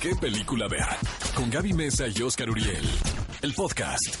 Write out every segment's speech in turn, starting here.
¿Qué película ver? Con Gaby Mesa y Oscar Uriel. El podcast.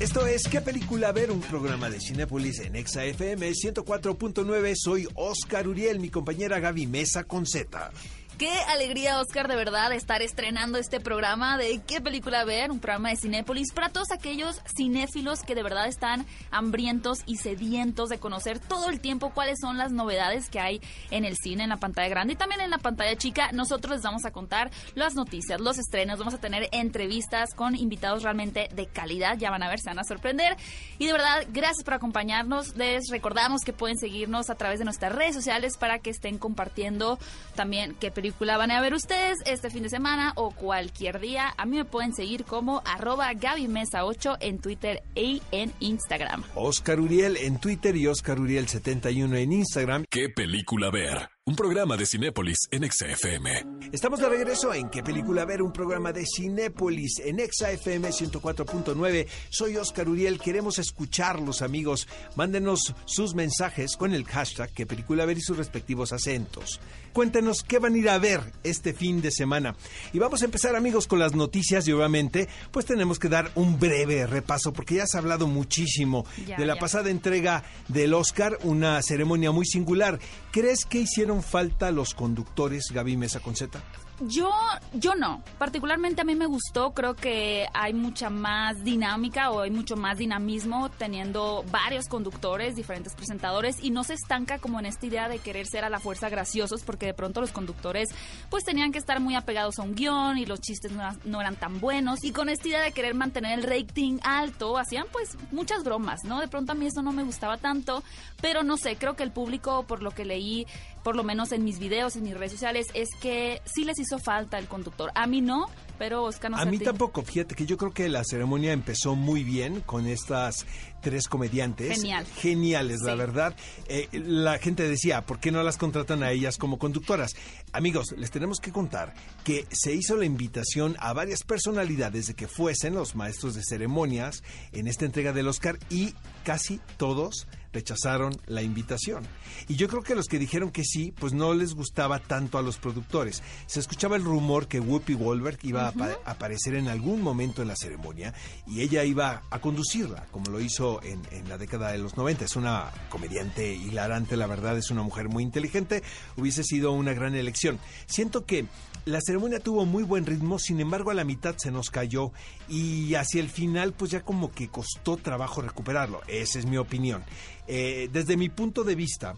Esto es ¿Qué película ver? Un programa de Cinépolis en Exa FM 104.9. Soy Oscar Uriel, mi compañera Gaby Mesa con Z. Qué alegría, Oscar, de verdad, estar estrenando este programa de qué película ver, un programa de Cinépolis para todos aquellos cinéfilos que de verdad están hambrientos y sedientos de conocer todo el tiempo cuáles son las novedades que hay en el cine, en la pantalla grande y también en la pantalla chica. Nosotros les vamos a contar las noticias, los estrenos, vamos a tener entrevistas con invitados realmente de calidad, ya van a ver, se van a sorprender. Y de verdad, gracias por acompañarnos. Les recordamos que pueden seguirnos a través de nuestras redes sociales para que estén compartiendo también qué película película van a ver ustedes este fin de semana o cualquier día. A mí me pueden seguir como arroba Mesa 8 en Twitter y en Instagram. Oscar Uriel en Twitter y Oscar Uriel 71 en Instagram. ¿Qué película ver? Un programa de Cinépolis en XFM. Estamos de regreso en ¿Qué película ver? Un programa de Cinépolis en XFM 104.9. Soy Oscar Uriel. Queremos escucharlos, amigos. Mándenos sus mensajes con el hashtag ¿Qué película ver? y sus respectivos acentos. Cuéntenos qué van a ir a ver este fin de semana. Y vamos a empezar, amigos, con las noticias y obviamente, pues tenemos que dar un breve repaso porque ya se ha hablado muchísimo Ya, de la ya. pasada entrega del Oscar, una ceremonia muy singular. ¿Crees que hicieron falta los conductores, Gaby Mesa Conceta? Yo, yo no. Particularmente a mí me gustó. Creo que hay mucha más dinámica o hay mucho más dinamismo teniendo varios conductores, diferentes presentadores y no se estanca como en esta idea de querer ser a la fuerza graciosos porque de pronto los conductores pues tenían que estar muy apegados a un guion y los chistes no no eran tan buenos y con esta idea de querer mantener el rating alto hacían pues muchas bromas, ¿no? De pronto a mí eso no me gustaba tanto, pero no sé, creo que el público por lo que leí por lo menos en mis videos, en mis redes sociales, es que sí les hizo falta el conductor. A mí no, pero Oscar no A mí ti. tampoco, fíjate que yo creo que la ceremonia empezó muy bien con estas tres comediantes. Genial. Geniales, la verdad. Eh, la gente decía, ¿por qué no las contratan a ellas como conductoras? Amigos, les tenemos que contar que se hizo la invitación a varias personalidades de que fuesen los maestros de ceremonias en esta entrega del Oscar y casi todos rechazaron la invitación. Y yo creo que los que dijeron que sí, pues no les gustaba tanto a los productores. Se escuchaba el rumor que Whoopi Goldberg iba a aparecer en algún momento en la ceremonia y ella iba a conducirla, como lo hizo en, la década de los 90. Es una comediante hilarante, la verdad, es una mujer muy inteligente. Hubiese sido una gran elección. Siento que la ceremonia tuvo muy buen ritmo, sin embargo a la mitad se nos cayó y hacia el final pues ya como que costó trabajo recuperarlo. Esa es mi opinión. Eh, desde mi punto de vista,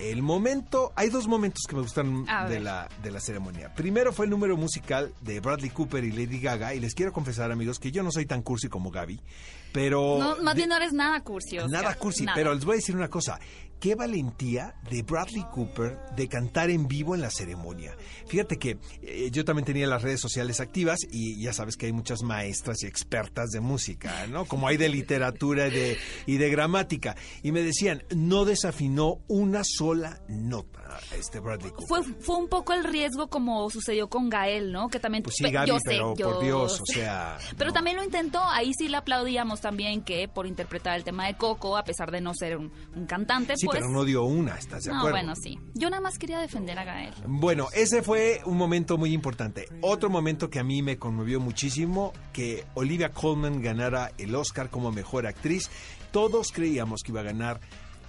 el momento, hay dos momentos que me gustan de la, de la ceremonia. Primero fue el número musical de Bradley Cooper y Lady Gaga y les quiero confesar amigos que yo no soy tan cursi como Gaby, pero... No, más bien no eres nada cursi, Oscar. Nada cursi, Nada. pero les voy a decir una cosa. Qué valentía de Bradley Cooper de cantar en vivo en la ceremonia. Fíjate que eh, yo también tenía las redes sociales activas y ya sabes que hay muchas maestras y expertas de música, ¿no? Como hay de literatura y de, y de gramática. Y me decían, no desafinó una sola nota este Bradley Cooper. Fue, fue un poco el riesgo como sucedió con Gael, ¿no? Que también... Pues sí, Gaby, yo sé, pero yo por Dios, o sé. sea... Pero no. también lo intentó, ahí sí le aplaudíamos también que por interpretar el tema de Coco, a pesar de no ser un, un cantante, Sí, pues... pero no dio una, ¿estás de no, acuerdo? bueno, sí. Yo nada más quería defender a Gael. Bueno, ese fue un momento muy importante. Otro momento que a mí me conmovió muchísimo, que Olivia Colman ganara el Oscar como mejor actriz. Todos creíamos que iba a ganar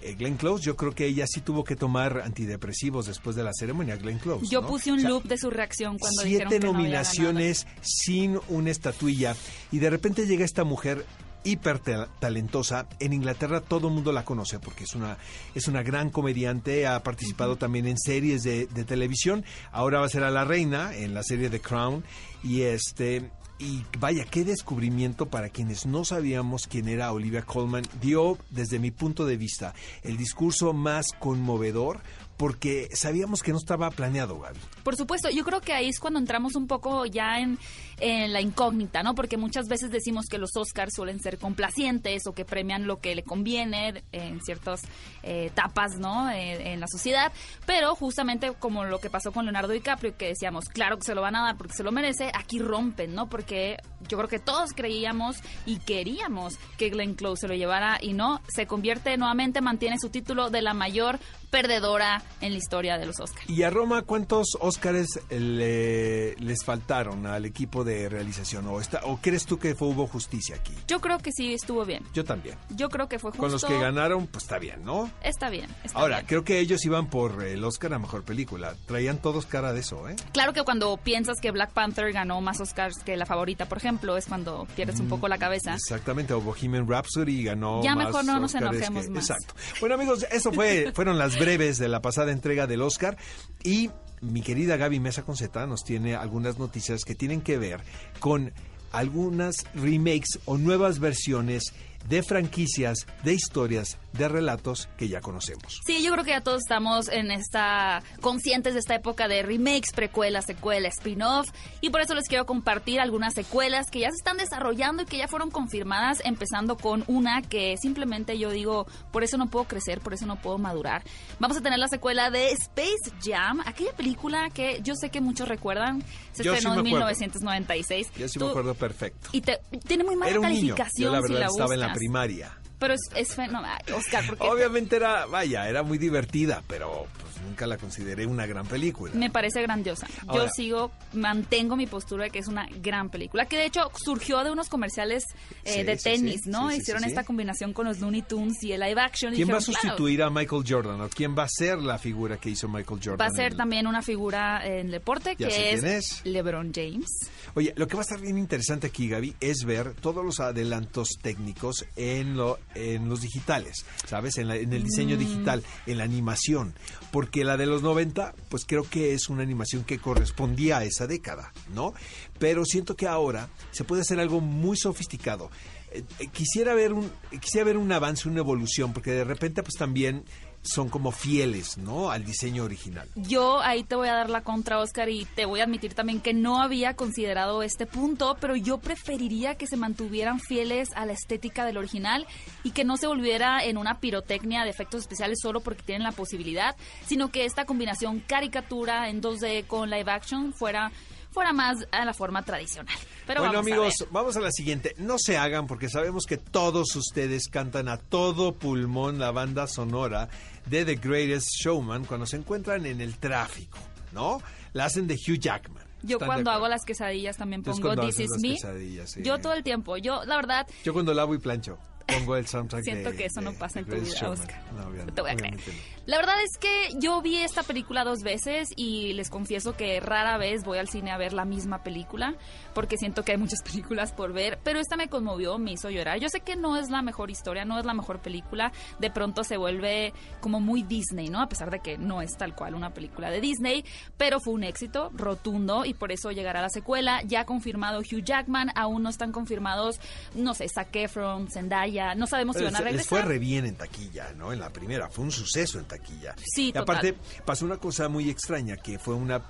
eh, Glenn Close. Yo creo que ella sí tuvo que tomar antidepresivos después de la ceremonia, Glenn Close. Yo ¿no? puse un O sea, loop de su reacción cuando dijeron siete que no había nominaciones sin una estatuilla y de repente llega esta mujer hiper ta- talentosa en Inglaterra todo el mundo la conoce porque es una es una gran comediante. Ha participado también en series de, de televisión. Ahora va a ser a la reina en la serie The Crown. Y este y vaya, qué descubrimiento para quienes no sabíamos quién era Olivia Colman. Dio, desde mi punto de vista, el discurso más conmovedor porque sabíamos que no estaba planeado, Gaby. Por supuesto, yo creo que ahí es cuando entramos un poco ya en, en, la incógnita, ¿no? Porque muchas veces decimos que los Oscars suelen ser complacientes o que premian lo que le conviene en ciertas eh, etapas, ¿no? Eh, en la sociedad, pero justamente como lo que pasó con Leonardo DiCaprio, que decíamos, claro que se lo van a dar porque se lo merece, aquí rompen, ¿no? Porque yo creo que todos creíamos y queríamos que Glenn Close se lo llevara y no, se convierte nuevamente, mantiene su título de la mayor perdedora en la historia de los Oscars. ¿Y a Roma cuántos Oscars le, les faltaron al equipo de realización? ¿O, está, ¿O crees tú que fue, hubo justicia aquí? Yo creo que sí estuvo bien. Yo también. Yo creo que fue justo. Con los que ganaron, pues está bien, ¿no? Está bien. Está Ahora, bien. creo que ellos iban por el Oscar a Mejor Película. Traían todos cara de eso, ¿eh? Claro que cuando piensas que Black Panther ganó más Oscars que la favorita, por ejemplo, es cuando pierdes un poco la cabeza. Exactamente, o Bohemian Rhapsody ganó Ya más mejor no nos enojemos que- más. Exacto. Bueno, amigos, eso fue fueron las breves de la pasada entrega del Oscar. Y mi querida Gaby Mesa Conceta nos tiene algunas noticias que tienen que ver con algunas remakes o nuevas versiones de franquicias, de historias, de relatos que ya conocemos. Sí, yo creo que ya todos estamos en esta conscientes de esta época de remakes, precuelas, secuelas, spin-off y por eso les quiero compartir algunas secuelas que ya se están desarrollando y que ya fueron confirmadas, empezando con una que simplemente yo digo, por eso no puedo crecer, por eso no puedo madurar. Vamos a tener la secuela de Space Jam, aquella película que yo sé que muchos recuerdan, se Yo sí estrenó me en acuerdo. 1996. Yo sí Tú- me acuerdo perfecto. Y te- tiene muy mala Era un niño. calificación Yo la si verdad la estaba en la primaria. Pero es, es fenomenal, Oscar, porque Obviamente era, vaya, era muy divertida, pero pues nunca la consideré una gran película. Me parece grandiosa. Yo Ahora- sigo, mantengo mi postura de que es una gran película, que de hecho surgió de unos comerciales eh, Sí, de sí, tenis, sí, ¿no? Hicieron esta combinación con los Looney Tunes y el live action. y ¿Quién va a dijeron, claro, sustituir a Michael Jordan? ¿O quién va a ser la figura que hizo Michael Jordan? Va a ser en- también una figura en el deporte Ya que quién es, es. LeBron James. Oye, lo que va a estar bien interesante aquí, Gaby, es ver todos los adelantos técnicos en, lo, en los digitales, ¿sabes? En, la- en el Mm. diseño digital, en la animación. Porque la de los 90, pues creo que es una animación que correspondía a esa década, ¿no? Pero siento que ahora se puede hacer algo muy sofisticado. Eh, eh, quisiera ver un quisiera ver un avance, una evolución, porque de repente pues también son como fieles, ¿no? Al diseño original. Yo ahí te voy a dar la contra, Oscar, y te voy a admitir también que no había considerado este punto, pero yo preferiría que se mantuvieran fieles a la estética del original y que no se volviera en una pirotecnia de efectos especiales solo porque tienen la posibilidad, sino que esta combinación caricatura en 2D con live action fuera fuera más a la forma tradicional. Pero bueno vamos a amigos, ver. vamos a la siguiente. No se hagan porque sabemos que todos ustedes cantan a todo pulmón la banda sonora de The Greatest Showman cuando se encuentran en el tráfico, ¿no? La hacen de Hugh Jackman. Yo ¿Están de cuando hago las quesadillas también pongo This Is Me. sí. Yo todo el tiempo. Yo, la verdad, Yo cuando lavo y plancho pongo el soundtrack Siento de- que eso no de pasa en tu vida. Oscar. No, obviamente- No te voy a creer. no. La verdad es que yo vi esta película dos veces y les confieso que rara vez voy al cine a ver la misma película porque siento que hay muchas películas por ver, pero esta me conmovió, me hizo llorar. Yo sé que no es la mejor historia, no es la mejor película, de pronto se vuelve como muy Disney, ¿no? A pesar de que no es tal cual una película de Disney, pero fue un éxito rotundo y por eso llegará la secuela. Ya confirmado Hugh Jackman, aún no están confirmados, no sé, Zac Efron, Zendaya, no sabemos si van a les fue re bien en taquilla, ¿no? En la primera, fue un suceso en taquilla. Sí, y aparte pasó una cosa muy extraña, que fue una,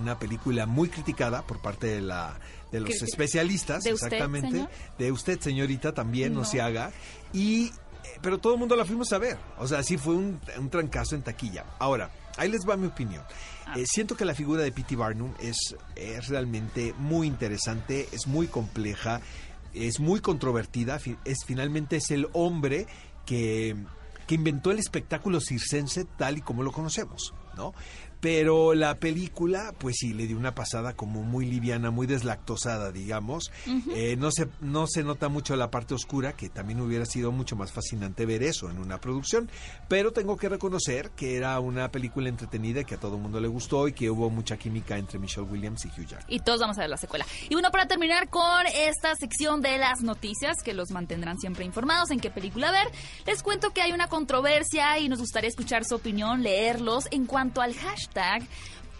una película muy criticada por parte de la de los especialistas, ¿De usted, exactamente, señor? de usted, señorita, también, no, No. se haga. Y eh, pero todo el mundo la fuimos a ver. O sea, sí fue un, un trancazo en taquilla. Ahora, ahí les va mi opinión. Ah. Eh, siento que la figura de P.T. Barnum es, es realmente muy interesante, es muy compleja, es muy controvertida. Es, finalmente es el hombre que, que inventó el espectáculo circense tal y como lo conocemos, ¿no? Pero la película, pues sí, le dio una pasada como muy liviana, muy deslactosada, digamos. Eh, no, se, no se nota mucho la parte oscura, que también hubiera sido mucho más fascinante ver eso en una producción. Pero tengo que reconocer que era una película entretenida, que a todo el mundo le gustó y que hubo mucha química entre Michelle Williams y Hugh Jackman. y todos vamos a ver la secuela. Y bueno, para terminar con esta sección de las noticias que los mantendrán siempre informados en qué película ver, les cuento que hay una controversia y nos gustaría escuchar su opinión, leerlos en cuanto al hashtag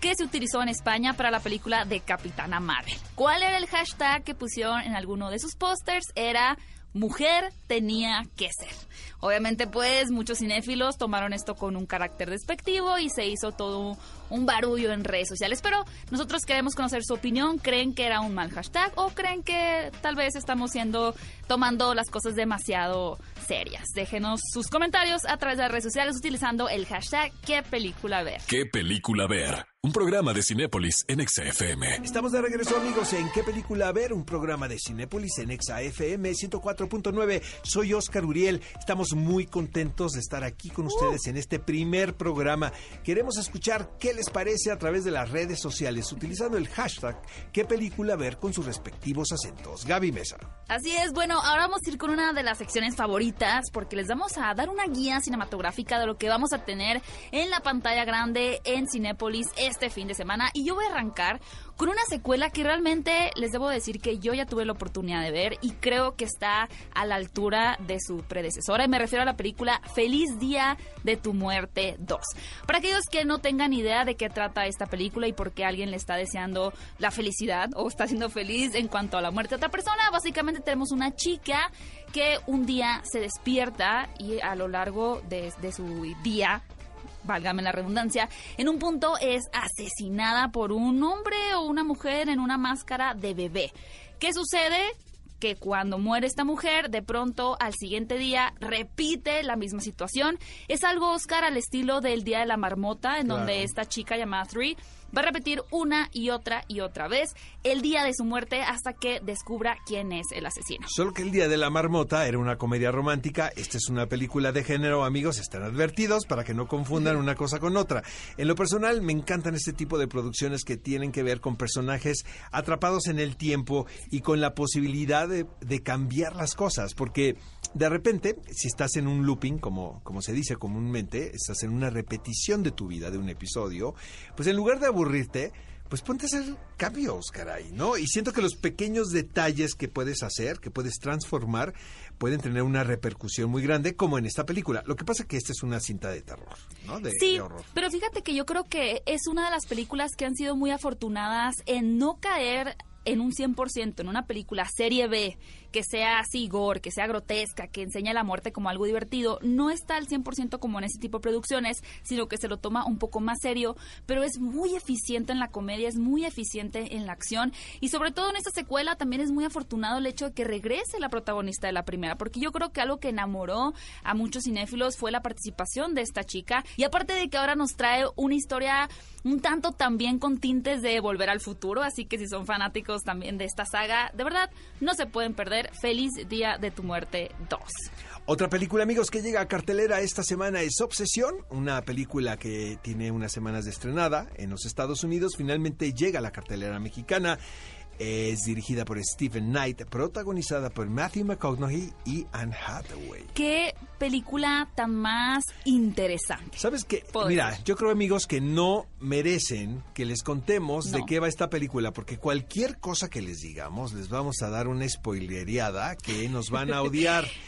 que se utilizó en España para la película de Capitana Marvel. ¿Cuál era el hashtag que pusieron en alguno de sus pósters? Era mujer tenía que ser. Obviamente, pues muchos cinéfilos tomaron esto con un carácter despectivo y se hizo todo un barullo en redes sociales. Pero nosotros queremos conocer su opinión. ¿Creen que era un mal hashtag o creen que tal vez estamos siendo tomando las cosas demasiado serias? Déjenos sus comentarios a través de las redes sociales utilizando el hashtag qué película ver. ¿Qué película ver? Un programa de Cinépolis en XFM. Estamos de regreso, amigos, en ¿Qué película ver? Un programa de Cinépolis en XFM 104.9. Soy Oscar Uriel. Estamos muy contentos de estar aquí con ustedes en este primer programa. Queremos escuchar qué les parece a través de las redes sociales utilizando el hashtag ¿Qué película ver? con sus respectivos acentos. Gaby Mesa. Así es, bueno, ahora vamos a ir con una de las secciones favoritas porque les vamos a dar una guía cinematográfica de lo que vamos a tener en la pantalla grande en Cinépolis este fin de semana y yo voy a arrancar con una secuela que realmente les debo decir que yo ya tuve la oportunidad de ver y creo que está a la altura de su predecesora y me refiero a la película Feliz Día de tu Muerte 2. Para aquellos que no tengan idea de qué trata esta película y por qué alguien le está deseando la felicidad o está siendo feliz en cuanto a la muerte de otra persona, básicamente tenemos una chica que un día se despierta y a lo largo de, de su día válgame la redundancia, en un punto es asesinada por un hombre o una mujer en una máscara de bebé. ¿Qué sucede? que cuando muere esta mujer, de pronto al siguiente día repite la misma situación. Es algo, Oscar, al estilo del Día de la Marmota, en donde esta chica llamada Three va a repetir una y otra y otra vez el día de su muerte hasta que descubra quién es el asesino. Solo que el Día de la Marmota era una comedia romántica, esta es una película de género, amigos, están advertidos para que no confundan una cosa con otra. En lo personal me encantan este tipo de producciones que tienen que ver con personajes atrapados en el tiempo y con la posibilidad de, cambiar las cosas, porque de repente, si estás en un looping, como, como se dice comúnmente, estás en una repetición de tu vida, de un episodio, pues en lugar de aburrirte, pues ponte a hacer cambios, caray, ¿no? Y siento que los pequeños detalles que puedes hacer, que puedes transformar, pueden tener una repercusión muy grande, como en esta película. Lo que pasa es que esta es una cinta de terror, ¿no? De, sí, de horror. pero fíjate que yo creo que es una de las películas que han sido muy afortunadas en no caer en un 100% en una película serie B que sea así gore, que sea grotesca, que enseña la muerte como algo divertido, no está al 100% como en ese tipo de producciones, sino que se lo toma un poco más serio, pero es muy eficiente en la comedia, es muy eficiente en la acción y sobre todo en esta secuela también es muy afortunado el hecho de que regrese la protagonista de la primera, porque yo creo que algo que enamoró a muchos cinéfilos fue la participación de esta chica y aparte de que ahora nos trae una historia un tanto también con tintes de volver al futuro, así que si son fanáticos también de esta saga, de verdad no se pueden perder Feliz Día de tu Muerte 2. Otra película, amigos, que llega a cartelera esta semana es Obsesión, una película que tiene unas semanas de estrenada en los Estados Unidos. Finalmente llega a la cartelera mexicana. Es dirigida por Stephen Knight, protagonizada por Matthew McConaughey y Anne Hathaway. Qué película tan más interesante. ¿Sabes qué? Mira, yo creo, amigos, que no merecen que les contemos de qué va esta película, porque cualquier cosa que les digamos, les vamos a dar una spoilereada que nos van a odiar.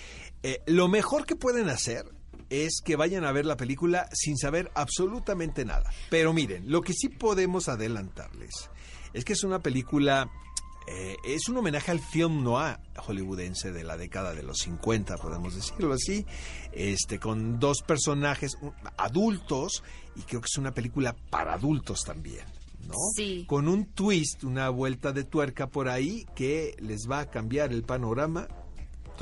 Eh, lo mejor que pueden hacer es que vayan a ver la película sin saber absolutamente nada. Pero miren, lo que sí podemos adelantarles es que es una película, eh, es un homenaje al film noir hollywoodense de la década de los 50, podemos decirlo así, este, con dos personajes adultos y creo que es una película para adultos también. ¿no? Sí. Con un twist, una vuelta de tuerca por ahí que les va a cambiar el panorama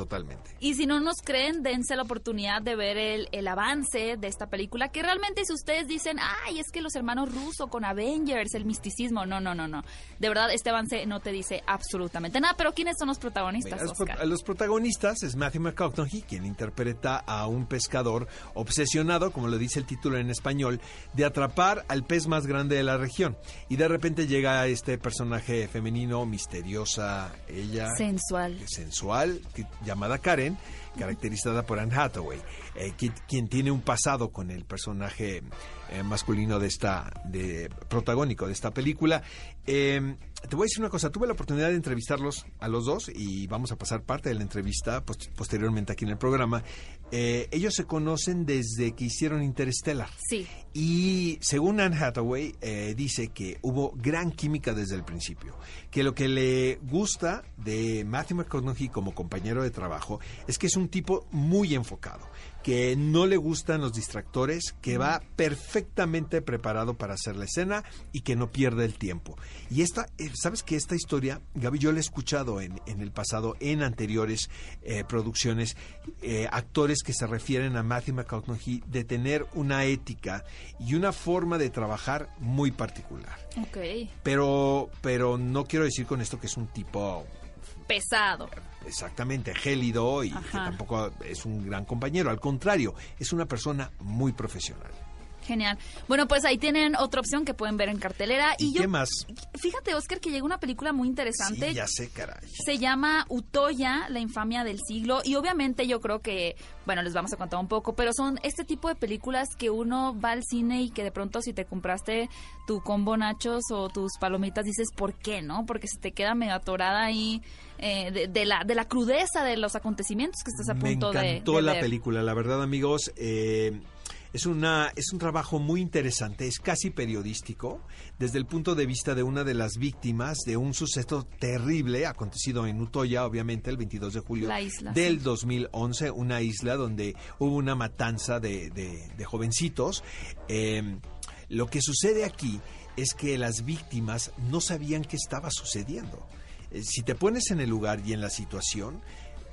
totalmente. Y si no nos creen, dense la oportunidad de ver el, el avance de esta película, que realmente si ustedes dicen, ay, es que los hermanos rusos con Avengers, el misticismo, no, no, no, no. De verdad, este avance no te dice absolutamente nada. Pero ¿quiénes son los protagonistas, Mira, los, pro- Oscar? los protagonistas es Matthew McConaughey, quien interpreta a un pescador obsesionado, como lo dice el título en español, de atrapar al pez más grande de la región. Y de repente llega este personaje femenino, misteriosa, ella Sensual. sensual, que- llamada Karen, caracterizada por Anne Hathaway, eh, qui- quien, tiene un pasado con el personaje eh, masculino de esta, de protagónico de esta película. Eh, te voy a decir una cosa, tuve la oportunidad de entrevistarlos a los dos y vamos a pasar parte de la entrevista post- posteriormente aquí en el programa. Eh, ellos se conocen desde que hicieron Interstellar. Sí. Y según Anne Hathaway, eh, dice que hubo gran química desde el principio. Que lo que le gusta de Matthew McConaughey como compañero de trabajo es que es un tipo muy enfocado, que no le gustan los distractores, que va perfectamente preparado para hacer la escena y que no pierde el tiempo. Y esta, eh, ¿sabes que esta historia, Gaby, yo la he escuchado en, en el pasado, en anteriores eh, producciones, eh, actores que se refieren a Matthew McConaughey de tener una ética y una forma de trabajar muy particular. Ok. Pero, pero no quiero decir con esto que es un tipo Pesado. exactamente gélido y que tampoco es un gran compañero. Al contrario, es una persona muy profesional. Genial. Bueno, pues ahí tienen otra opción que pueden ver en cartelera. ¿Y, Y, yo, qué más? fíjate, Oscar, que llegó una película muy interesante. Sí, ya sé, caray. Se llama Utoya, la infamia del siglo. Y obviamente yo creo que, bueno, les vamos a contar un poco, pero son este tipo de películas que uno va al cine y que de pronto si te compraste tu combo nachos o tus palomitas dices, ¿por qué, no? Porque se te queda medio atorada ahí eh, de, de la, de la crudeza de los acontecimientos que estás a Me punto de- encantó de, la ver. película, la verdad, amigos. eh, es, una, es un trabajo muy interesante, es casi periodístico, desde el punto de vista de una de las víctimas de un suceso terrible acontecido en Utoya, obviamente, el 22 de julio La isla, del sí. 2011, una isla donde hubo una matanza de, de- de jovencitos. Eh, lo que sucede aquí es que las víctimas no sabían qué estaba sucediendo. Eh, Si te pones en el lugar y en la situación,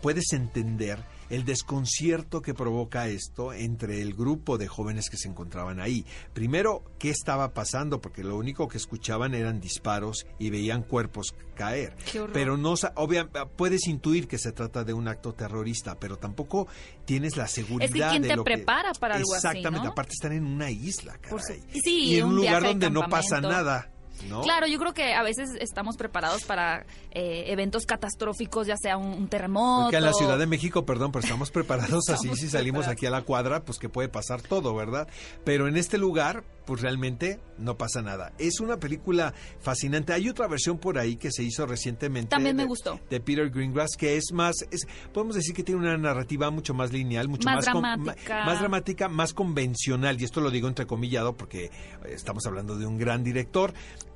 puedes entender el desconcierto que provoca esto entre el grupo de jóvenes que se encontraban ahí. Primero, ¿qué estaba pasando? Porque lo único que escuchaban eran disparos y veían cuerpos caer. Pero no sa- obvia- puedes intuir que se trata de un acto terrorista, pero tampoco tienes la seguridad ¿quién de lo que- prepara para algo así, Exactamente, no? aparte están en una isla, Por su- caray. sí, y en un, un lugar donde no pasa nada. ¿No? Claro, yo creo que a veces estamos preparados para eh, eventos catastróficos, ya sea un, un terremoto. Porque en la Ciudad de México, perdón, pero estamos preparados así, si salimos preparados. aquí a la cuadra, pues que puede pasar todo, ¿verdad? Pero en este lugar, pues realmente no pasa nada. Es una película fascinante. Hay otra versión por ahí que se hizo recientemente. También me de- gustó. De Peter Greengrass, que es más, es, podemos decir que tiene una narrativa mucho más lineal, mucho Más más, dramática. más dramática, más convencional. Y esto lo digo entrecomillado porque estamos hablando de un gran director.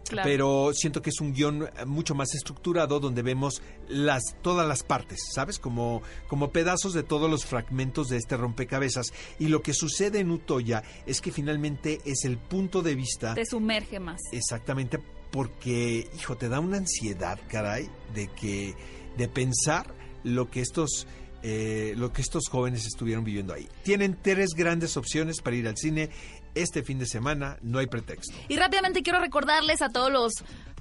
Claro. Pero siento que es un guion eh, mucho más estructurado donde vemos las todas las partes, ¿sabes? Como, como pedazos de todos los fragmentos de este rompecabezas. Y lo que sucede en Utoya es que finalmente es el punto de vista Te sumerge más. exactamente porque, hijo, te da una ansiedad, caray, de que de pensar lo que estos eh, lo que estos jóvenes estuvieron viviendo ahí. Tienen tres grandes opciones para ir al cine este fin de semana, no hay pretexto. Y rápidamente quiero recordarles a todos los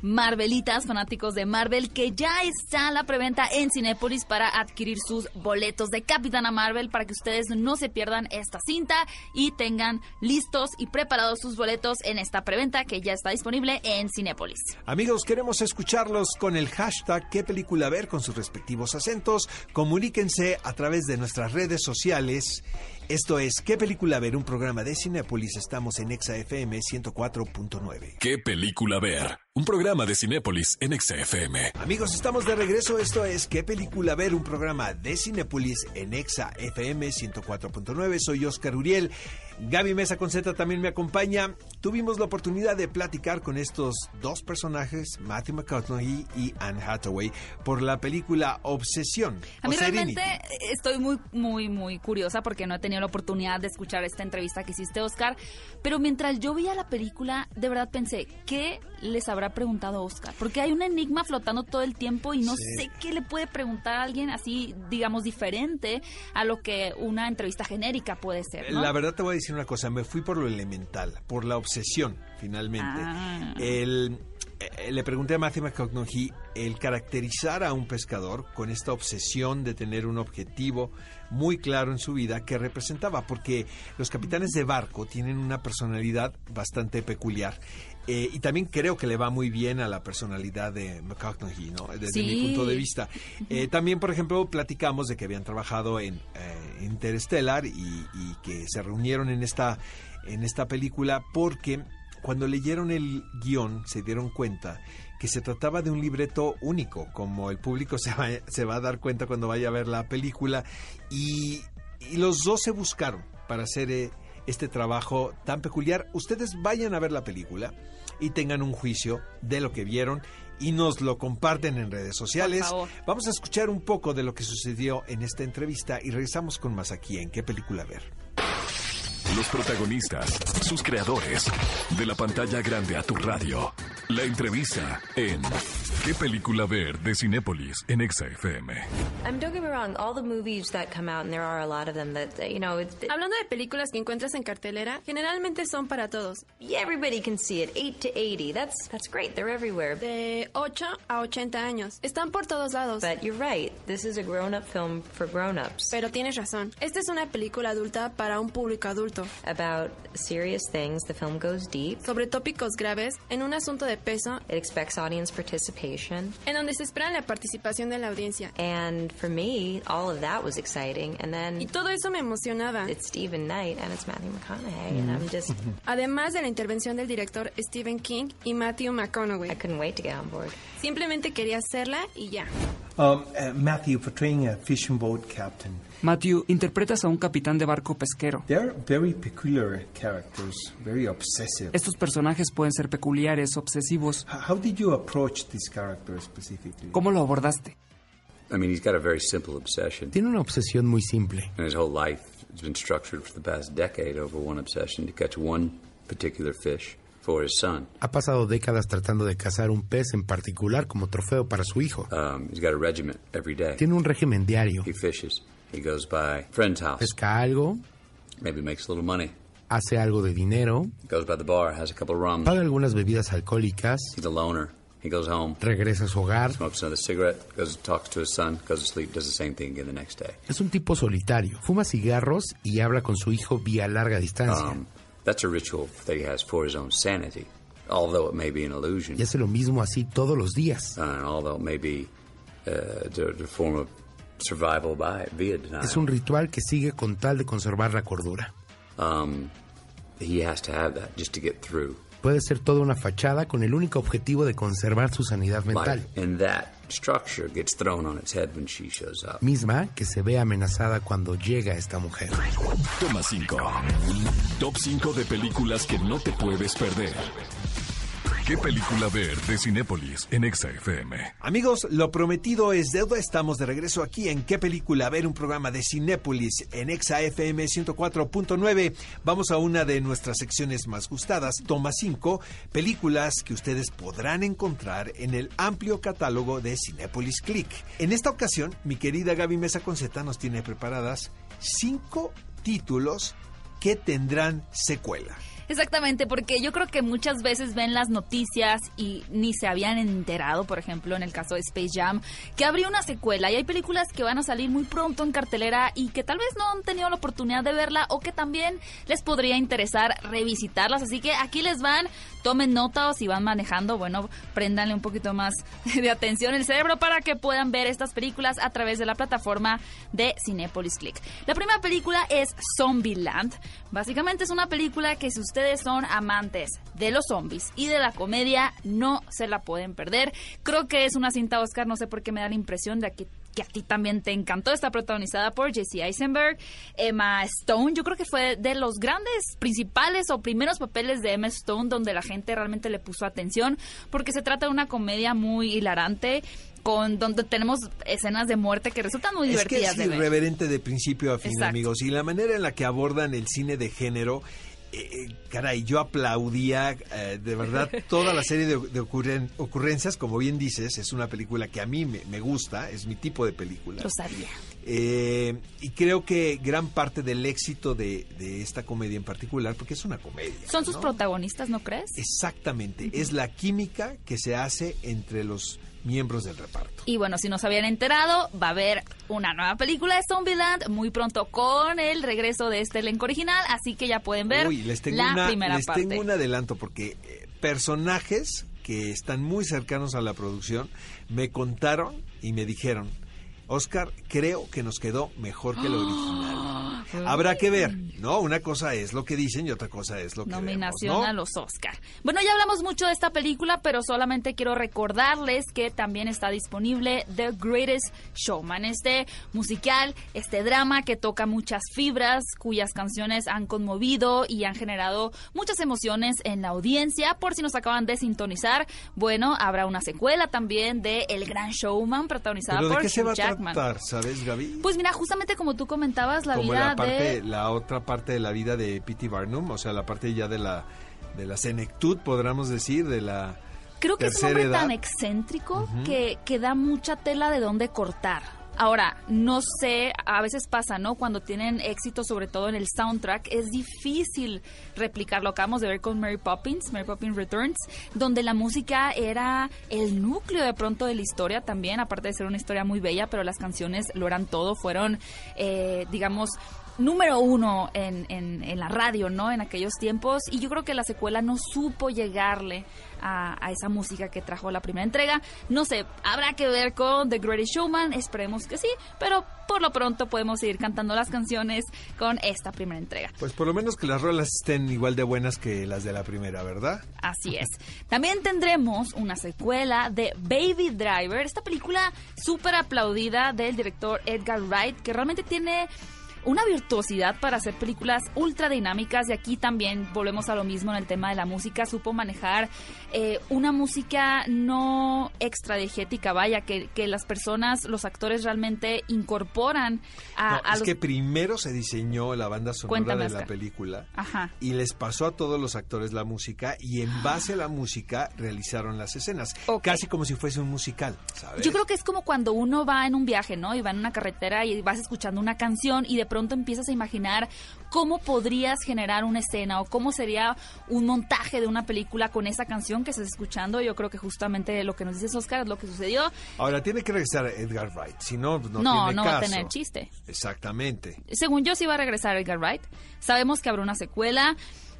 Marvelitas, fanáticos de Marvel, que ya está la preventa en Cinépolis para adquirir sus boletos de Capitana Marvel para que ustedes no se pierdan esta cinta y tengan listos y preparados sus boletos en esta preventa que ya está disponible en Cinépolis. Amigos, queremos escucharlos con el hashtag qué película ver con sus respectivos acentos. Comuníquense a través de nuestras redes sociales. Esto es ¿Qué película ver? Un programa de Cinépolis. Estamos en Exa FM 104.9. ¿Qué película ver? Un programa de Cinépolis en XFM. Amigos, estamos de regreso. Esto es ¿Qué película ver? Un programa de Cinépolis en Exa FM 104.9. Soy Oscar Uriel. Gaby Mesa con Z también me acompaña. Tuvimos la oportunidad de platicar con estos dos personajes, Matthew McConaughey y Anne Hathaway, por la película Obsesión. A mí Serenity. realmente estoy muy, muy, muy curiosa porque no he tenido la oportunidad de escuchar esta entrevista que hiciste, Oscar. Pero mientras yo veía la película, de verdad pensé, ¿qué les habrá preguntado Oscar? Porque hay un enigma flotando todo el tiempo y no Sí. sé qué le puede preguntar a alguien así, digamos, diferente a lo que una entrevista genérica puede ser. ¿no? La verdad te voy a decir una cosa, me fui por lo elemental, por la obsesión, finalmente. Ah. El, eh, le pregunté a Matthew McConaughey el caracterizar a un pescador con esta obsesión de tener un objetivo muy claro en su vida que representaba, porque los capitanes de barco tienen una personalidad bastante peculiar. Eh, y también creo que le va muy bien a la personalidad de McConaughey, ¿no? Desde mi punto de vista. Eh, también, por ejemplo, platicamos de que habían trabajado en eh, Interstellar y, y, que se reunieron en esta, en esta película porque cuando leyeron el guion se dieron cuenta que se trataba de un libreto único, como el público se va, se va a dar cuenta cuando vaya a ver la película, y, y los dos se buscaron para hacer eh, este trabajo tan peculiar. Ustedes vayan a ver la película y tengan un juicio de lo que vieron y nos lo comparten en redes sociales. Vamos a escuchar un poco de lo que sucedió en esta entrevista y regresamos con más aquí en qué película ver. Los protagonistas, sus creadores, de la pantalla grande a tu radio. La entrevista en ¿Qué película ver de Cinépolis en Exa FM? Don't get me wrong, all the movies that come out, and there are a lot of them that, you know... It's, Hablando de películas que encuentras en cartelera, generalmente son para todos. Yeah, everybody can see it, 8 to 80, that's, that's great, they're everywhere. De 8 a 80 años, están por todos lados. But you're right, this is a grown-up film for grown-ups. Pero tienes razón, esta es una película adulta para un público adulto. About serious things, the film goes deep. Sobre tópicos graves, en un asunto de peso. It expects audience participation. En donde se espera la participación de la audiencia. And for me, all of that was exciting. And then y todo eso me emocionaba. It's Stephen Knight and it's Matthew McConaughey, mm and I'm just. Además de la intervención del director Stephen King y Matthew McConaughey. I couldn't wait to get on board. Simplemente quería hacerla y ya. Um, uh, Matthew portraying a fishing boat captain. Matthew, interpretas a un capitán de barco pesquero. Very peculiar characters, very obsessive. Estos personajes pueden ser peculiares, obsesivos. How did you approach this character specifically? ¿Cómo lo abordaste? I mean, he's got a very simple obsession. Tiene una obsesión muy simple. And his whole life has been structured for the past decade over one obsession to catch one particular fish. For his son. Ha pasado décadas tratando de cazar un pez en particular como trofeo para su hijo. Um, he's got a regiment every day. Tiene un régimen diario. He fishes. He goes by friend's house. Pesca algo. Maybe makes a little money. Hace algo de dinero. Goes by the bar, has a couple of rum. Paga algunas bebidas alcohólicas. He's a loner. He goes home. Regresa a su hogar. Smokes another cigarette. Goes talks to his son. Goes to sleep. Does the same thing again the next day. Es un tipo solitario. Fuma cigarros y habla con su hijo vía larga distancia. Um, that's a ritual that he has for his own sanity, although it may be an illusion. Y hace lo mismo así todos los días. Uh, and although it may be uh, the, the form of survival by via denial. Es un ritual que sigue con tal de conservar la cordura. Um, he has to have that just to get through. Puede ser toda una fachada con el único objetivo de conservar su sanidad mental. Life in that structure gets thrown on its head when she shows up. Misma que se ve amenazada cuando llega esta mujer. Toma 5. Top 5 de películas que no te puedes perder. ¿Qué película ver de Cinépolis en Exa FM? Amigos, lo prometido es deuda. Estamos de regreso aquí en ¿Qué película ver? Un programa de Cinépolis en Exa FM 104.9. Vamos a una de nuestras secciones más gustadas, Toma 5, películas que ustedes podrán encontrar en el amplio catálogo de Cinépolis Click. En esta ocasión, mi querida Gaby Mesa Conceta nos tiene preparadas cinco títulos que tendrán secuela. Exactamente, porque yo creo que muchas veces ven las noticias y ni se habían enterado, por ejemplo, en el caso de Space Jam, que habría una secuela y hay películas que van a salir muy pronto en cartelera y que tal vez no han tenido la oportunidad de verla o que también les podría interesar revisitarlas. Así que aquí les van, tomen nota o si van manejando, bueno, préndanle un poquito más de atención el cerebro para que puedan ver estas películas a través de la plataforma de Cinepolis Click. La primera película es Zombieland. Básicamente es una película que si usted son amantes de los zombies y de la comedia, no se la pueden perder. Creo que es una cinta Oscar, no sé por qué me da la impresión de que que a ti también te encantó. Está protagonizada por Jesse Eisenberg, Emma Stone. Yo creo que fue de los grandes, principales o primeros papeles de Emma Stone donde la gente realmente le puso atención, porque se trata de una comedia muy hilarante con donde tenemos escenas de muerte que resultan muy divertidas. Que es irreverente de principio a fin, amigos, y la manera en la que abordan el cine de género eh, caray, yo aplaudía eh, de verdad toda la serie de, de ocurren- ocurrencias, como bien dices, es una película que a mí me, me gusta, es mi tipo de película. Lo sabía. Eh, y creo que gran parte del éxito de, de esta comedia en particular, porque es una comedia. Son sus ¿no? protagonistas, ¿no crees? Exactamente, es la química que se hace entre los miembros del reparto. Y bueno, si no se habían enterado, va a haber una nueva película de Zombieland muy pronto con el regreso de este elenco original, así que ya pueden ver Uy, les tengo, la una- primera les parte. tengo un adelanto porque eh, personajes que están muy cercanos a la producción me contaron y me dijeron, Oscar, creo que nos quedó mejor que el original. Habrá que ver, ¿no? Una cosa es lo que dicen y otra cosa es lo que Nominación vemos, ¿no? a los Oscar. Bueno, ya hablamos mucho de esta película, pero solamente quiero recordarles que también está disponible The Greatest Showman, este musical, este drama que toca muchas fibras, cuyas canciones han conmovido y han generado muchas emociones en la audiencia. Por si nos acaban de sintonizar, bueno, habrá una secuela también de El Gran Showman, protagonizada ¿Pero de por se Hugh a Jackman. tratar, sabes, Gaby? Pues mira, justamente como tú comentabas, la Como vida la parte, de la otra parte de la vida de P.T. Barnum, o sea, la parte ya de la de la senectud, podríamos decir, de la Creo que es un hombre edad. tan excéntrico que, que da mucha tela de dónde cortar. Ahora, no sé, a veces pasa, ¿no? Cuando tienen éxito, sobre todo en el soundtrack, es difícil replicar. Lo acabamos de ver con Mary Poppins, Mary Poppins Returns, donde la música era el núcleo de pronto de la historia también, aparte de ser una historia muy bella, pero las canciones lo eran todo, fueron, eh, digamos, número uno en, en, en la radio, ¿no? En aquellos tiempos. Y yo creo que la secuela no supo llegarle a, a esa música que trajo la primera entrega. No sé, habrá que ver con The Greatest Showman, esperemos que sí, pero por lo pronto podemos seguir cantando las canciones con esta primera entrega. Pues por lo menos que las rolas estén igual de buenas que las de la primera, ¿verdad? Así es. También tendremos una secuela de Baby Driver, esta película súper aplaudida del director Edgar Wright, que realmente tiene una virtuosidad para hacer películas ultra dinámicas y aquí también volvemos a lo mismo en el tema de la música, supo manejar eh, una música no extradigética, vaya, que, que las personas, los actores realmente incorporan a, No, a es los... que primero se diseñó la banda sonora Cuéntame, de la película Ajá. y les pasó a todos los actores la música y en base a la música realizaron las escenas, casi como si fuese un musical, ¿sabes? Yo creo que es como cuando uno va en un viaje, ¿no? Y va en una carretera y vas escuchando una canción y de pronto empiezas a imaginar cómo podrías generar una escena o cómo sería un montaje de una película con esa canción que estás escuchando. Yo creo que justamente lo que nos dices, Oscar, es lo que sucedió. Ahora tiene que regresar Edgar Wright, si no, no, No, tiene no va a tener chiste. Exactamente. Según yo, sí va a regresar Edgar Wright. Sabemos que habrá una secuela.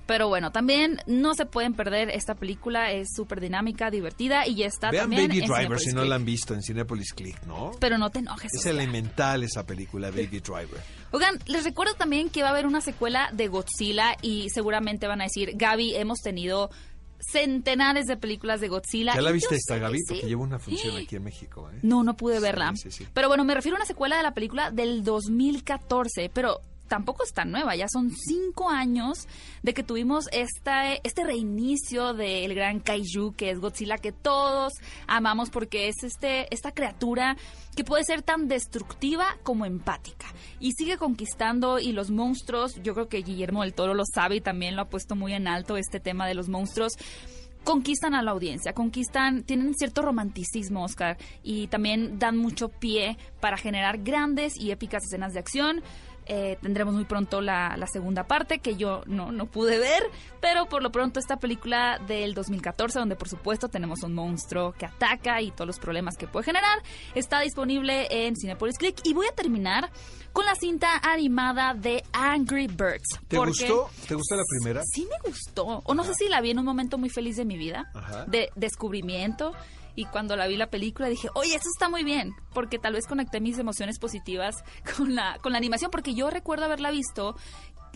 Pero bueno, también no se pueden perder esta película, es súper dinámica, divertida y ya está Vean también Baby en Driver Cinepolis si no Click. la han visto en Cinepolis Click, ¿no? Pero no te enojes. Es elemental esa película, Baby Driver. Oigan, les recuerdo también que va a haber una secuela de Godzilla y seguramente van a decir, Gaby, hemos tenido centenares de películas de Godzilla. ¿Ya la viste esta, Gaby? sí. Porque lleva una función aquí en México, ¿eh? No, no pude Sí, verla. sí. Pero bueno, me refiero a una secuela de la película del 2014, pero tampoco es tan nueva, ya son cinco años de que tuvimos este reinicio del gran kaiju que es Godzilla, que todos amamos porque es este, esta criatura que puede ser tan destructiva como empática y sigue conquistando y los monstruos, yo creo que Guillermo del Toro lo sabe y también lo ha puesto muy en alto este tema de los monstruos conquistan a la audiencia, conquistan, tienen cierto romanticismo, Oscar, y también dan mucho pie para generar grandes y épicas escenas de acción. Eh, tendremos muy pronto la, la segunda parte que yo no, no pude ver, pero por lo pronto esta película del 2014, donde por supuesto tenemos un monstruo que ataca y todos los problemas que puede generar, está disponible en Cinepolis Click. Y voy a terminar con la cinta animada de Angry Birds. ¿Te gustó? ¿Te gustó la primera? Sí me gustó. O no sé si la vi en un momento muy feliz de mi vida, Ajá. de descubrimiento. Y cuando la vi la película dije, oye, esto está muy bien, porque tal vez conecté mis emociones positivas con la, con la animación, porque yo recuerdo haberla visto,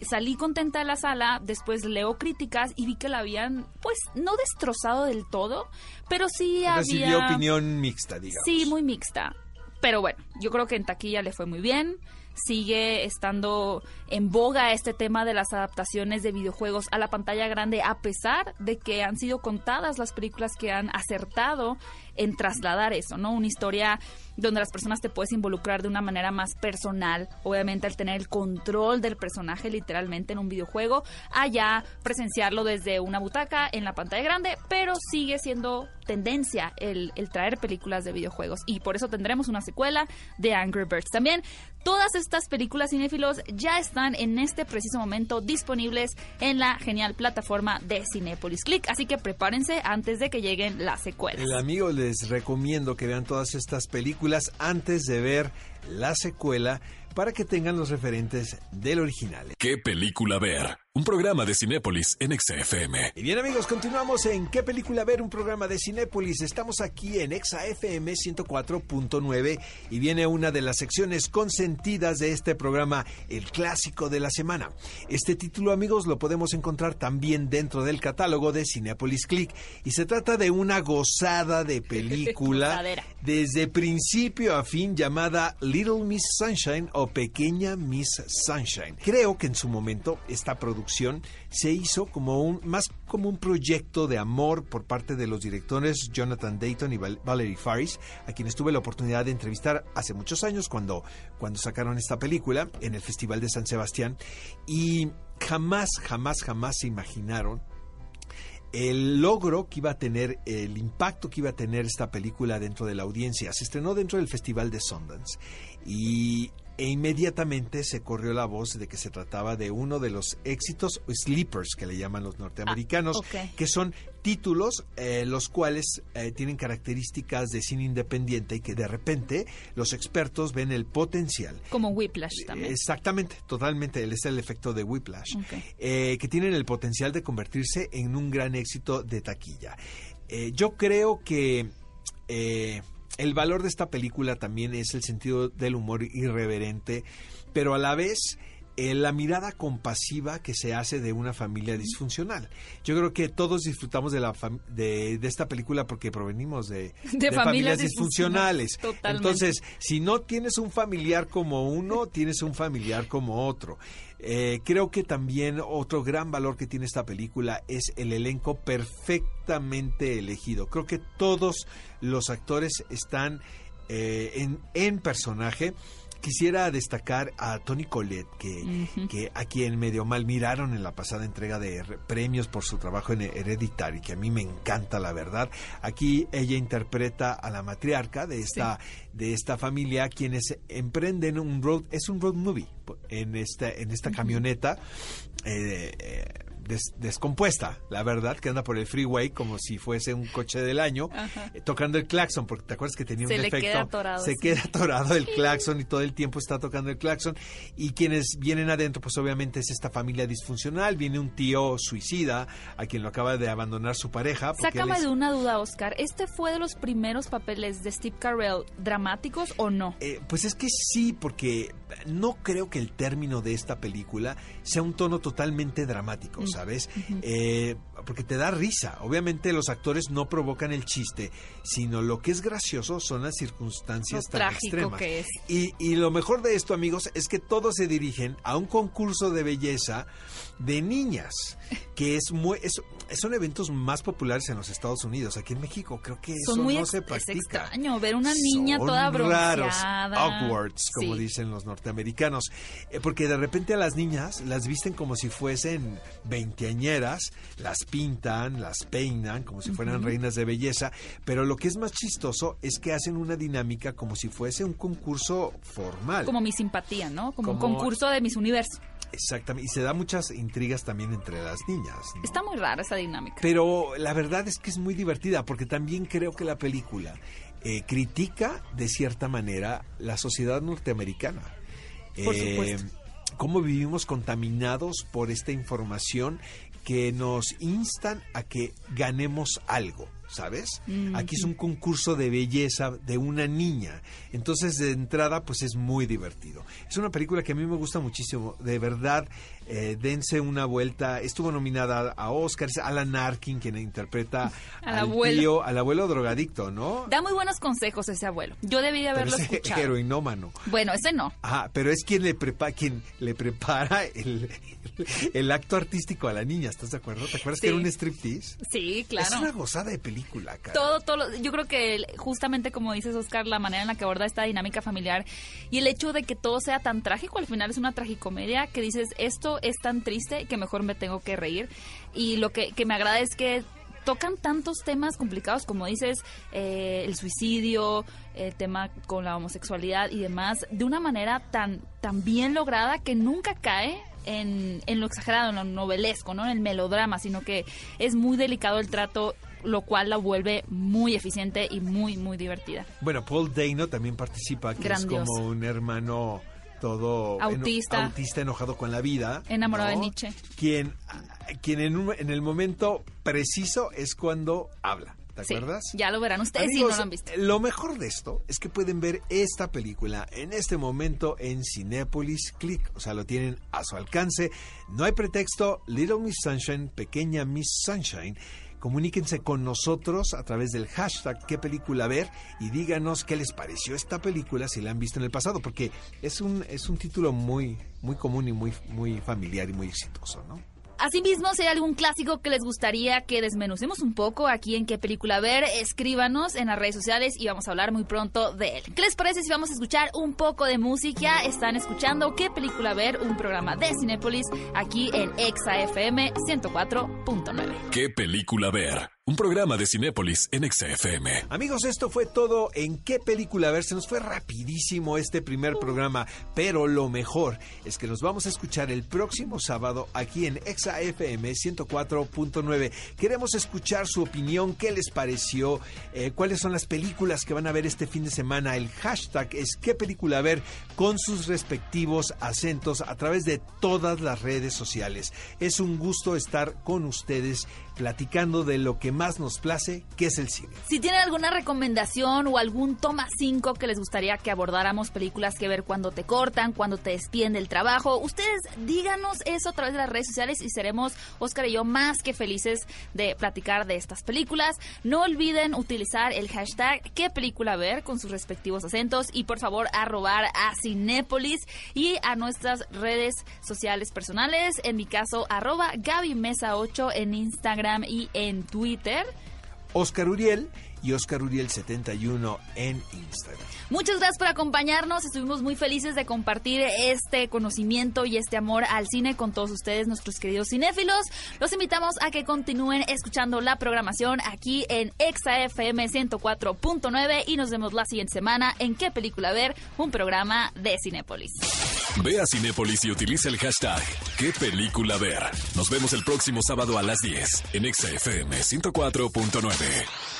salí contenta de la sala, después leo críticas y vi que la habían, pues, no destrozado del todo, pero sí Recibió había... opinión mixta, digamos. Sí, muy mixta. Pero bueno, yo creo que en taquilla le fue muy bien. Sigue estando en boga este tema de las adaptaciones de videojuegos a la pantalla grande, a pesar de que han sido contadas las películas que han acertado en trasladar eso, ¿no? Una historia donde las personas te puedes involucrar de una manera más personal, obviamente al tener el control del personaje literalmente en un videojuego, allá presenciarlo desde una butaca en la pantalla grande, pero sigue siendo tendencia el, el traer películas de videojuegos y por eso tendremos una secuela de Angry Birds. También Todas estas películas cinéfilos ya están en este preciso momento disponibles en la genial plataforma de Cinepolis Click, así que prepárense antes de que lleguen las secuelas. El amigo les recomiendo que vean todas estas películas antes de ver la secuela para que tengan los referentes del original. ¿Qué película ver? Un programa de Cinépolis en XFM. Y bien amigos, continuamos en ¿Qué película ver? Un programa de Cinépolis. Estamos aquí en XFM 104.9 y viene una de las secciones consentidas de este programa, el clásico de la semana. Este título amigos lo podemos encontrar también dentro del catálogo de Cinépolis Click y se trata de una gozada de película desde principio a fin llamada Little Miss Sunshine o Pequeña Miss Sunshine. Creo que en su momento esta producción se hizo como un más como un proyecto de amor por parte de los directores Jonathan Dayton y Valerie Faris, a quienes tuve la oportunidad de entrevistar hace muchos años cuando, cuando sacaron esta película en el Festival de San Sebastián y jamás, jamás, jamás se imaginaron el logro que iba a tener, el impacto que iba a tener esta película dentro de la audiencia. Se estrenó dentro del Festival de Sundance y e inmediatamente se corrió la voz de que se trataba de uno de los éxitos sleepers que le llaman los norteamericanos, Ah, que son títulos eh, los cuales eh, tienen características de cine independiente y que de repente los expertos ven el potencial. Como Whiplash también. Exactamente, totalmente, él es el efecto de Whiplash, Ok. eh, que tienen el potencial de convertirse en un gran éxito de taquilla. Eh, yo creo que el valor de esta película también es el sentido del humor irreverente, pero a la vez eh, la mirada compasiva que se hace de una familia disfuncional. Yo creo que todos disfrutamos de, la de, de esta película porque provenimos de, De familias disfuncionales. disfuncionales, totalmente. Entonces, si no tienes un familiar como uno, tienes un familiar como otro. Eh, creo que también otro gran valor que tiene esta película es el elenco perfectamente elegido. Creo que todos los actores están eh, en, en personaje. Quisiera destacar a Tony Collette, que, que a quien medio mal miraron en la pasada entrega de re- premios por su trabajo en Hereditary, que a mí me encanta la verdad. Aquí ella interpreta a la matriarca de esta, de esta familia, quienes emprenden un road, es un road movie en esta, en esta camioneta. eh, eh, des- descompuesta, la verdad, que anda por el freeway como si fuese un coche del año, eh, tocando el claxon, porque te acuerdas que tenía Se un defecto. queda atorado, se sí. queda atorado el claxon y todo el tiempo está tocando el claxon. Y quienes vienen adentro, pues obviamente es esta familia disfuncional. Viene un tío suicida a quien lo acaba de abandonar su pareja. Sácame es- de una duda, Oscar. ¿Este fue de los primeros papeles de Steve Carell dramáticos o no? Eh, pues es que sí, porque no creo que el término de esta película sea un tono totalmente dramático. ¿Sabes? Eh, porque te da risa. Obviamente los actores no provocan el chiste, sino lo que es gracioso son las circunstancias Lo tan trágico extremas. que es. Y, y lo mejor de esto, amigos, es que todos se dirigen a un concurso de belleza de niñas, que es muy, es- son eventos más populares en los Estados Unidos. Aquí en México creo que eso Son muy no se es practica. extraño ver una niña Son toda raros, bronceada. awkwards, como Sí. dicen los norteamericanos. Eh, porque de repente a las niñas las visten como si fuesen veinteañeras, las pintan, las peinan como si fueran reinas de belleza. Pero lo que es más chistoso es que hacen una dinámica como si fuese un concurso formal. Como mi simpatía, ¿no? Como, un concurso de Miss Universo. Exactamente. Y se da muchas intrigas también entre las niñas. ¿no? Está muy rara esa dinámica. Pero la verdad es que es muy divertida porque también creo que la película eh, critica de cierta manera la sociedad norteamericana. Por Eh, supuesto. Cómo vivimos contaminados por esta información que nos instan a que ganemos algo. ¿sabes? Aquí es un concurso de belleza de una niña. Entonces, de entrada, pues es muy divertido. Es una película que a mí me gusta muchísimo. De verdad, eh, dense una vuelta. Estuvo nominada a Oscar. Es Alan Arkin quien interpreta Al al, abuelo. tío, al abuelo drogadicto, ¿no? Da muy buenos consejos ese abuelo. Yo debí de Pero haberlo es escuchado. heroinómano. Bueno, ese no. Ajá, pero es quien le prepara, quien le prepara el, el acto artístico a la niña, ¿estás de acuerdo? ¿Te acuerdas que Sí. era un striptease? Sí, claro. Es una gozada de película, cara. todo, todo, yo creo que el- justamente como dices Oscar, la manera en la que aborda esta dinámica familiar y el hecho de que todo sea tan trágico, al final es una tragicomedia que dices, esto es tan triste que mejor me tengo que reír y lo que, que me agrada es que tocan tantos temas complicados como dices, eh, el suicidio, el tema con la homosexualidad y demás, de una manera tan, tan bien lograda que nunca cae en, en lo exagerado, en lo novelesco, ¿no? en el melodrama, sino que es muy delicado el trato lo cual la vuelve muy eficiente y muy, muy divertida. Bueno, Paul Dano también participa, que Grandioso. es como un hermano todo eno- Autista. enojado con la vida. Enamorado de. Nietzsche. Quien, quien en, un- en el momento preciso es cuando habla. ¿Te Sí, acuerdas? ya lo verán ustedes si no lo han visto. Lo mejor de esto es que pueden ver esta película en este momento en Cinépolis Click. O sea, lo tienen a su alcance. No hay pretexto. Little Miss Sunshine, pequeña Miss Sunshine. Comuníquense con nosotros a través del hashtag qué película ver y díganos qué les pareció esta película si la han visto en el pasado, porque es un, es un título muy, muy común y muy, muy familiar y muy exitoso, ¿no? Asimismo, si hay algún clásico que les gustaría que desmenucemos un poco aquí en qué película ver, escríbanos en las redes sociales y vamos a hablar muy pronto de él. ¿Qué les parece si vamos a escuchar un poco de música? Están escuchando qué película ver, un programa de Cinépolis aquí en Exa FM 104.9. ¿Qué película ver? Un programa de Cinépolis en XFM. Amigos, esto fue todo en qué película ver. Se nos fue rapidísimo este primer programa, pero lo mejor es que nos vamos a escuchar el próximo sábado aquí en Exa FM 104.9. Queremos escuchar su opinión, qué les pareció, eh, cuáles son las películas que van a ver este fin de semana. El hashtag es qué película ver con sus respectivos acentos a través de todas las redes sociales. Es un gusto estar con ustedes platicando de lo que más nos place, que es el cine. Si tienen alguna recomendación o algún toma 5 que les gustaría que abordáramos películas que ver cuando te cortan, cuando te despiden del trabajo, ustedes díganos eso a través de las redes sociales y seremos Oscar y yo más que felices de platicar de estas películas. No olviden utilizar el hashtag qué película ver con sus respectivos acentos y por favor arrobar a Cinépolis y a nuestras redes sociales personales, en mi caso arroba Gaby Mesa 8 en Instagram y en Twitter. Oscar Uriel y Oscar Uriel 71 en Instagram. Muchas gracias por acompañarnos. Estuvimos muy felices de compartir este conocimiento y este amor al cine con todos ustedes, nuestros queridos cinéfilos. Los invitamos a que continúen escuchando la programación aquí en Exa FM 104.9 y nos vemos la siguiente semana en qué película ver, un programa de Cinépolis. Ve a Cinépolis y utiliza el hashtag ¿Qué película ver? Nos vemos el próximo sábado a las 10 en XFM 104.9.